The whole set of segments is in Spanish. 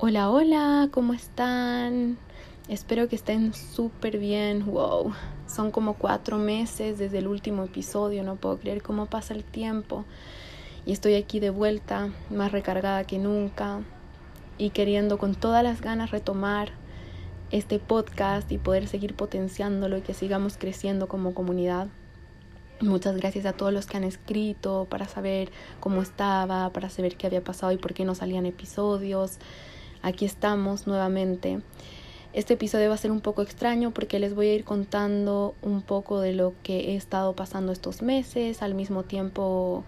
Hola, hola, ¿cómo están? Espero que estén súper bien. Wow, son como cuatro meses desde el último episodio. No puedo creer cómo pasa el tiempo. Y estoy aquí de vuelta, más recargada que nunca y queriendo con todas las ganas retomar este podcast y poder seguir potenciándolo y que sigamos creciendo como comunidad. Muchas gracias a todos los que han escrito para saber cómo estaba, para saber qué había pasado y por qué no salían episodios aquí estamos nuevamente. Este episodio va a ser un poco extraño porque les voy a ir contando un poco de lo que he estado pasando estos meses, al mismo tiempo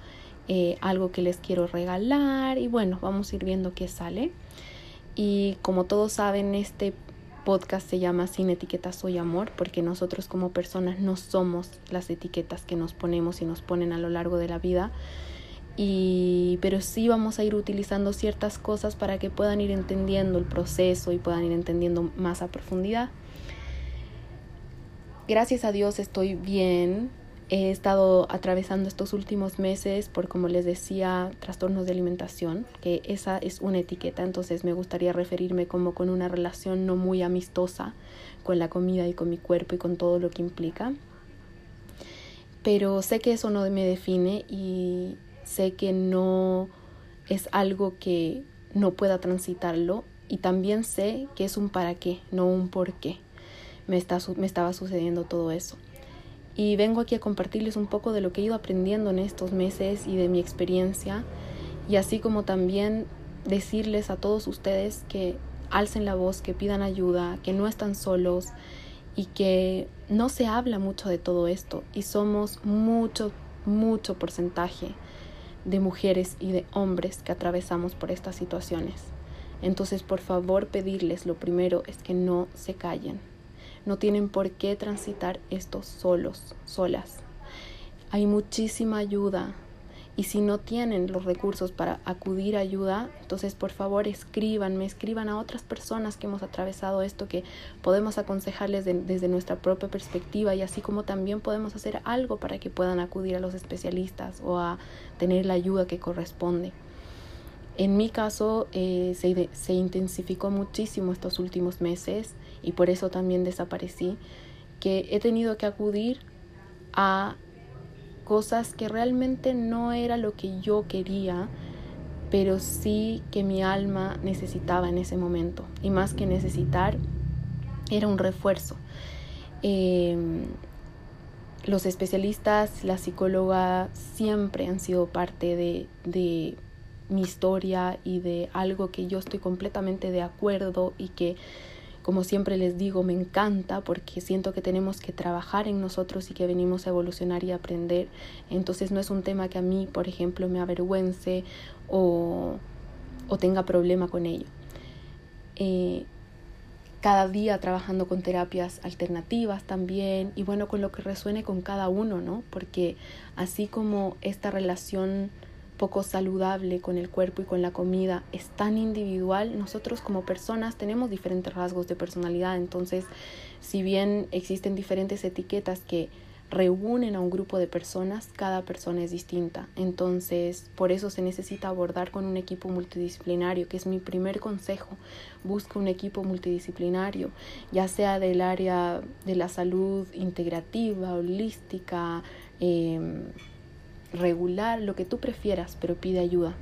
eh, algo que les quiero regalar y bueno, vamos a ir viendo qué sale. Y como todos saben, este podcast se llama Sin etiquetas soy amor porque nosotros como personas no somos las etiquetas que nos ponemos y nos ponen a lo largo de la vida pero sí vamos a ir utilizando ciertas cosas para que puedan ir entendiendo el proceso y puedan ir entendiendo más a profundidad. Gracias a Dios estoy bien. He estado atravesando estos últimos meses por, como les decía, trastornos de alimentación, que esa es una etiqueta, entonces me gustaría referirme como con una relación no muy amistosa con la comida y con mi cuerpo y con todo lo que implica. Pero sé que eso no me define y, sé que no es algo que no pueda transitarlo y también sé que es un para qué, no un por qué. Me, está, me estaba sucediendo todo eso. Y vengo aquí a compartirles un poco de lo que he ido aprendiendo en estos meses y de mi experiencia y así como también decirles a todos ustedes que alcen la voz, que pidan ayuda, que no están solos y que no se habla mucho de todo esto y somos mucho, mucho porcentaje de mujeres y de hombres que atravesamos por estas situaciones. Entonces, por favor, pedirles lo primero es que no se callen. No tienen por qué transitar esto solos, solas. Hay muchísima ayuda y si no tienen los recursos para acudir a ayuda, entonces por favor escríbanme, escriban a otras personas que hemos atravesado esto, que podemos aconsejarles desde nuestra propia perspectiva y así como también podemos hacer algo para que puedan acudir a los especialistas o a tener la ayuda que corresponde. En mi caso eh, se, se intensificó muchísimo estos últimos meses y por eso también desaparecí, que he tenido que acudir a cosas que realmente no era lo que yo quería, pero sí que mi alma necesitaba en ese momento. Y más que necesitar, era un refuerzo. Em, los especialistas, la psicóloga siempre han sido parte de mi historia y de algo que yo estoy completamente de acuerdo y que como siempre les digo, me encanta porque siento que tenemos que trabajar en nosotros y que venimos a evolucionar y aprender. Entonces no es un tema que a mí, por ejemplo, me avergüence o, o tenga problema con ello. Eh, cada día trabajando con terapias alternativas también y bueno, con lo que resuene con cada uno, ¿no? Porque así como esta relación poco saludable con el cuerpo y con la comida es tan individual, nosotros como personas tenemos diferentes rasgos de personalidad, entonces si bien existen diferentes etiquetas que reúnen a un grupo de personas, cada persona es distinta. Entonces, por eso se necesita abordar con un equipo multidisciplinario, que es mi primer consejo. Busca un equipo multidisciplinario, ya sea del área de la salud integrativa, holística, eh, regular, lo que tú prefieras, pero pide ayuda.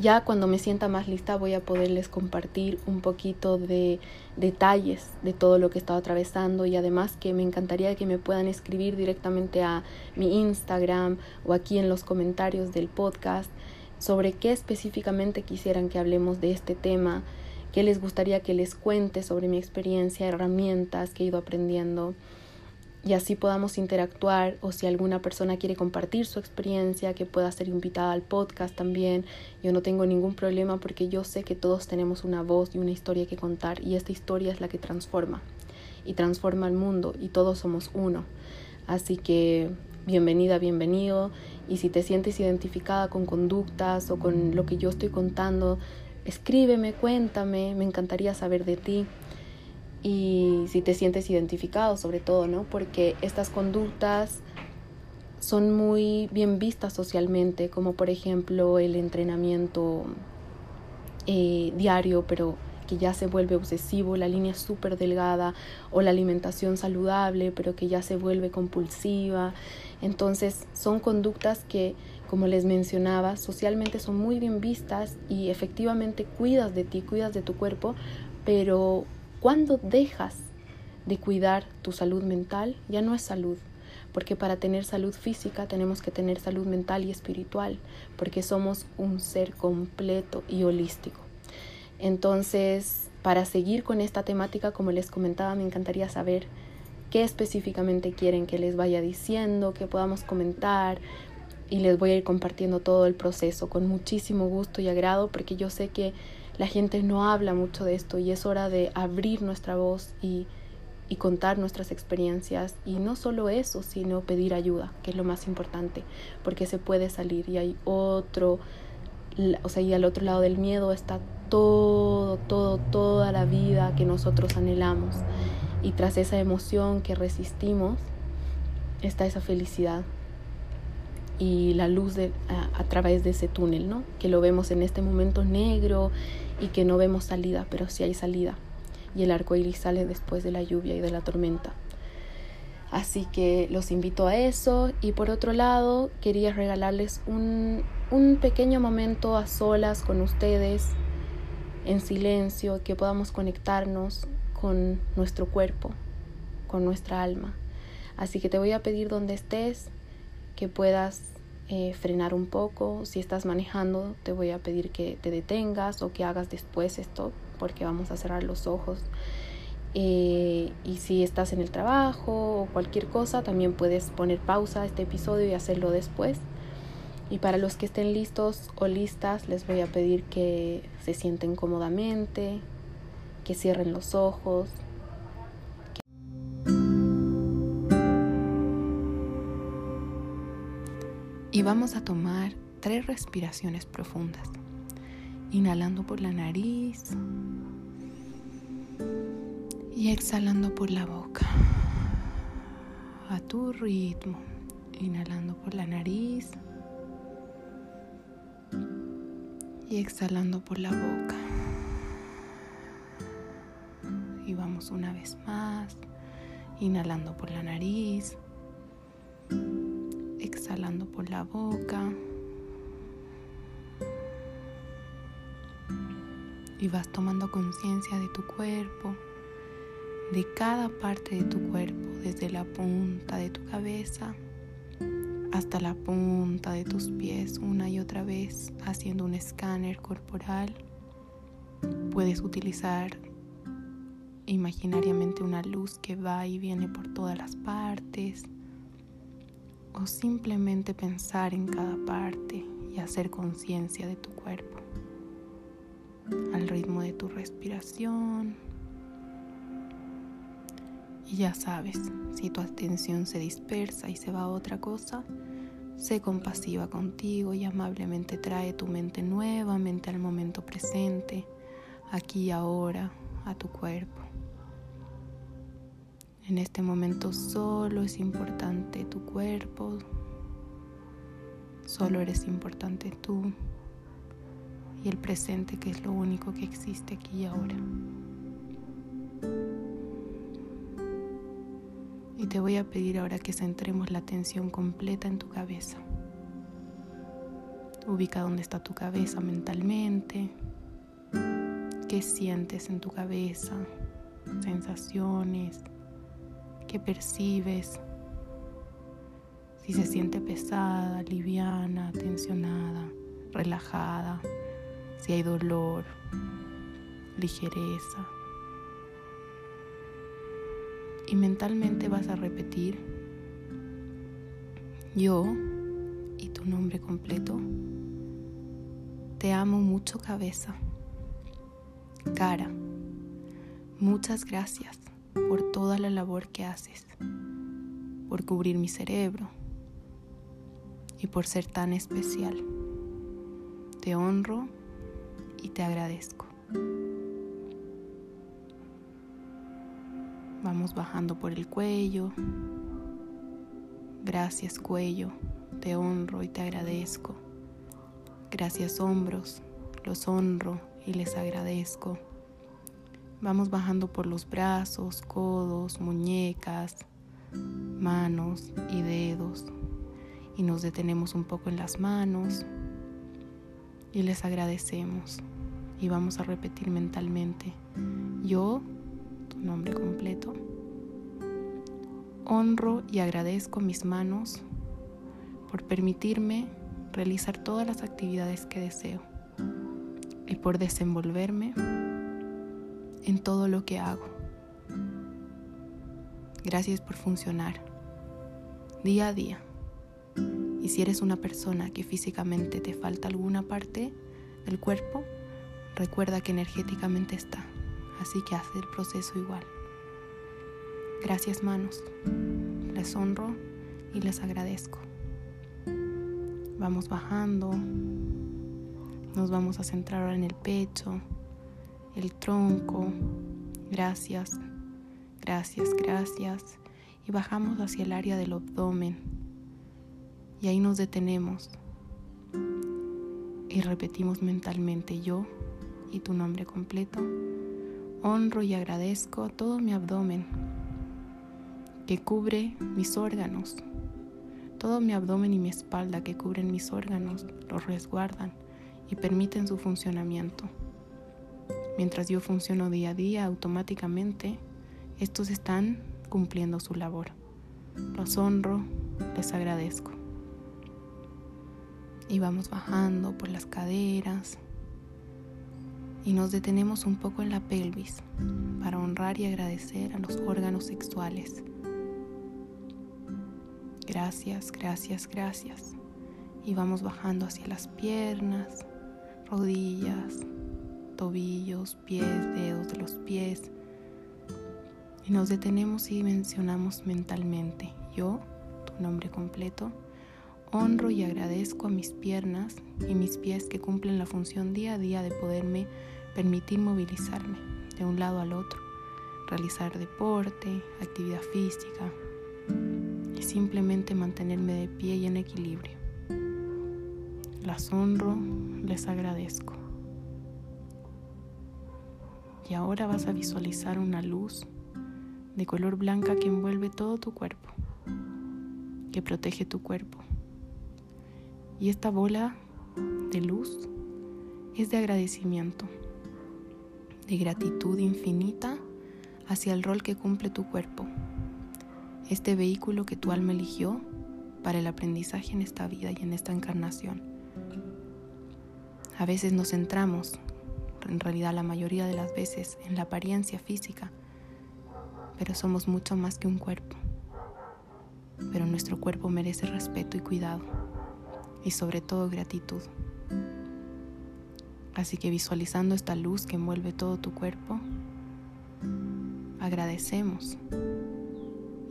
Ya cuando me sienta más lista voy a poderles compartir un poquito de detalles de todo lo que he estado atravesando y además que me encantaría que me puedan escribir directamente a mi Instagram o aquí en los comentarios del podcast sobre qué específicamente quisieran que hablemos de este tema, qué les gustaría que les cuente sobre mi experiencia, herramientas que he ido aprendiendo y así podamos interactuar o si alguna persona quiere compartir su experiencia, que pueda ser invitada al podcast también. Yo no tengo ningún problema porque yo sé que todos tenemos una voz y una historia que contar y esta historia es la que transforma y transforma el mundo y todos somos uno. Así que bienvenida, bienvenido y si te sientes identificada con conductas o con lo que yo estoy contando, escríbeme, cuéntame, me encantaría saber de ti y si te sientes identificado sobre todo, ¿no? Porque estas conductas son muy bien vistas socialmente, como por ejemplo el entrenamiento eh, diario, pero que ya se vuelve obsesivo, la línea súper delgada, o la alimentación saludable, pero que ya se vuelve compulsiva. Entonces son conductas que, como les mencionaba, socialmente son muy bien vistas y efectivamente cuidas de ti, cuidas de tu cuerpo, pero cuando dejas de cuidar tu salud mental, ya no es salud, porque para tener salud física tenemos que tener salud mental y espiritual, porque somos un ser completo y holístico. Entonces, para seguir con esta temática, como les comentaba, me encantaría saber qué específicamente quieren que les vaya diciendo, que podamos comentar y les voy a ir compartiendo todo el proceso con muchísimo gusto y agrado, porque yo sé que la gente no habla mucho de esto y es hora de abrir nuestra voz y, contar nuestras experiencias. Y no solo eso, sino pedir ayuda, que es lo más importante, porque se puede salir y hay otro, o sea, y al otro lado del miedo está todo, todo, toda la vida que nosotros anhelamos. Y tras esa emoción que resistimos está esa felicidad y la luz de, a, través de ese túnel, ¿no? Que lo vemos en este momento negro y que no vemos salida, pero sí hay salida. Y el arco iris sale después de la lluvia y de la tormenta. Así que los invito a eso. Y por otro lado, quería regalarles un, un pequeño momento a solas con ustedes, en silencio, que podamos conectarnos con nuestro cuerpo, con nuestra alma. Así que te voy a pedir donde estés que puedas eh, frenar un poco. Si estás manejando, te voy a pedir que te detengas o que hagas después esto, porque vamos a cerrar los ojos. Eh, y si estás en el trabajo o cualquier cosa, también puedes poner pausa a este episodio y hacerlo después. Y para los que estén listos o listas, les voy a pedir que se sienten cómodamente, que cierren los ojos, Y vamos a tomar tres respiraciones profundas. Inhalando por la nariz y exhalando por la boca. A tu ritmo. Inhalando por la nariz y exhalando por la boca. Y vamos una vez más. Inhalando por la nariz exhalando por la boca. Y vas tomando conciencia de tu cuerpo, de cada parte de tu cuerpo, desde la punta de tu cabeza hasta la punta de tus pies, una y otra vez haciendo un escáner corporal. Puedes utilizar imaginariamente una luz que va y viene por todas las partes o simplemente pensar en cada parte y hacer conciencia de tu cuerpo, al ritmo de tu respiración. Y ya sabes, si tu atención se dispersa y se va a otra cosa, sé compasiva contigo y amablemente trae tu mente nuevamente al momento presente, aquí y ahora, a tu cuerpo. En este momento solo es importante tu cuerpo, solo eres importante tú y el presente que es lo único que existe aquí y ahora. Y te voy a pedir ahora que centremos la atención completa en tu cabeza. Ubica dónde está tu cabeza mentalmente, qué sientes en tu cabeza, sensaciones que percibes, si se siente pesada, liviana, tensionada, relajada, si hay dolor, ligereza. Y mentalmente vas a repetir yo y tu nombre completo. Te amo mucho cabeza. Cara, muchas gracias por toda la labor que haces, por cubrir mi cerebro y por ser tan especial. Te honro y te agradezco. Vamos bajando por el cuello. Gracias cuello, te honro y te agradezco. Gracias hombros, los honro y les agradezco. Vamos bajando por los brazos, codos, muñecas, manos y dedos. Y nos detenemos un poco en las manos y les agradecemos. Y vamos a repetir mentalmente, yo, tu nombre completo, honro y agradezco mis manos por permitirme realizar todas las actividades que deseo y por desenvolverme en todo lo que hago. Gracias por funcionar día a día. Y si eres una persona que físicamente te falta alguna parte del cuerpo, recuerda que energéticamente está. Así que haz el proceso igual. Gracias manos. Les honro y les agradezco. Vamos bajando. Nos vamos a centrar en el pecho, el tronco. Gracias, gracias, gracias. Y bajamos hacia el área del abdomen. Y ahí nos detenemos. Y repetimos mentalmente yo y tu nombre completo. Honro y agradezco a todo mi abdomen que cubre mis órganos. Todo mi abdomen y mi espalda que cubren mis órganos los resguardan y permiten su funcionamiento. Mientras yo funciono día a día automáticamente, estos están cumpliendo su labor. Los honro, les agradezco. Y vamos bajando por las caderas y nos detenemos un poco en la pelvis para honrar y agradecer a los órganos sexuales. Gracias, gracias, gracias. Y vamos bajando hacia las piernas, rodillas, tobillos, pies, dedos de los pies. Y nos detenemos y mencionamos mentalmente, yo, tu nombre completo, honro y agradezco a mis piernas y mis pies que cumplen la función día a día de poderme permitir movilizarme de un lado al otro, realizar deporte, actividad física y simplemente mantenerme de pie y en equilibrio. Las honro, les agradezco. Y ahora vas a visualizar una luz de color blanca que envuelve todo tu cuerpo, que protege tu cuerpo. Y esta bola de luz es de agradecimiento, de gratitud infinita hacia el rol que cumple tu cuerpo, este vehículo que tu alma eligió para el aprendizaje en esta vida y en esta encarnación. A veces nos centramos en realidad la mayoría de las veces en la apariencia física, pero somos mucho más que un cuerpo. Pero nuestro cuerpo merece respeto y cuidado, y sobre todo gratitud. Así que visualizando esta luz que envuelve todo tu cuerpo, agradecemos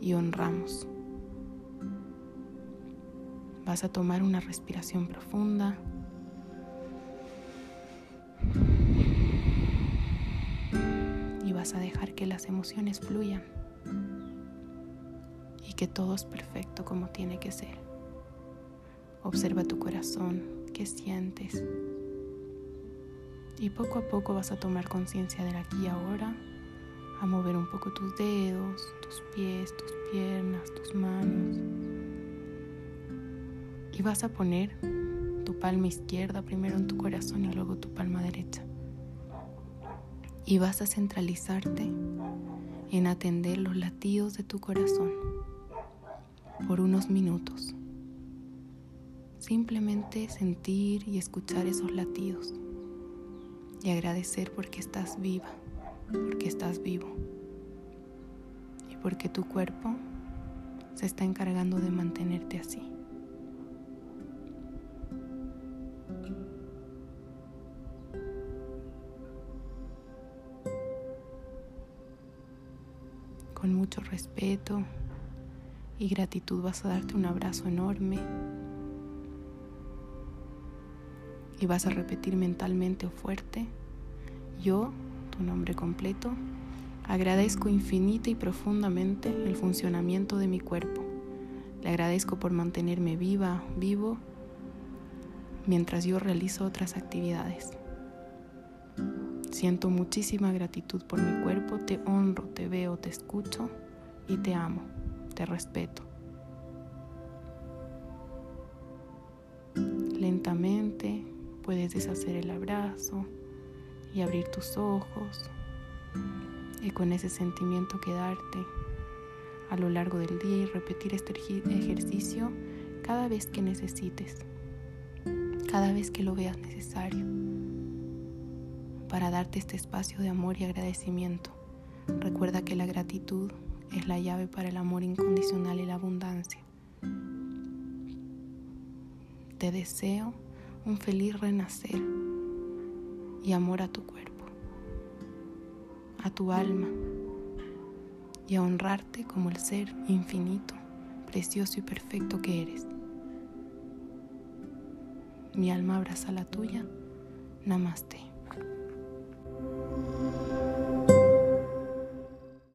y honramos. Vas a tomar una respiración profunda. Vas a dejar que las emociones fluyan y que todo es perfecto como tiene que ser. Observa tu corazón, qué sientes. Y poco a poco vas a tomar conciencia del aquí y ahora, a mover un poco tus dedos, tus pies, tus piernas, tus manos. Y vas a poner tu palma izquierda primero en tu corazón y luego tu palma derecha y vas a centralizarte en atender los latidos de tu corazón por unos minutos. Simplemente sentir y escuchar esos latidos y agradecer porque estás viva, porque estás vivo. Y porque tu cuerpo se está encargando de mantenerte así. Con mucho respeto y gratitud vas a darte un abrazo enorme y vas a repetir mentalmente o fuerte, yo, tu nombre completo, agradezco infinita y profundamente el funcionamiento de mi cuerpo. Le agradezco por mantenerme viva, vivo, mientras yo realizo otras actividades. Siento muchísima gratitud por mi cuerpo, te honro, te veo, te escucho y te amo, te respeto. Lentamente puedes deshacer el abrazo y abrir tus ojos y con ese sentimiento quedarte a lo largo del día y repetir este ejercicio cada vez que necesites, cada vez que lo veas necesario, para darte este espacio de amor y agradecimiento. Recuerda que la gratitud es la llave para el amor incondicional y la abundancia. Te deseo un feliz renacer y amor a tu cuerpo, a tu alma y a honrarte como el ser infinito, precioso y perfecto que eres. Mi alma abraza la tuya. Namaste.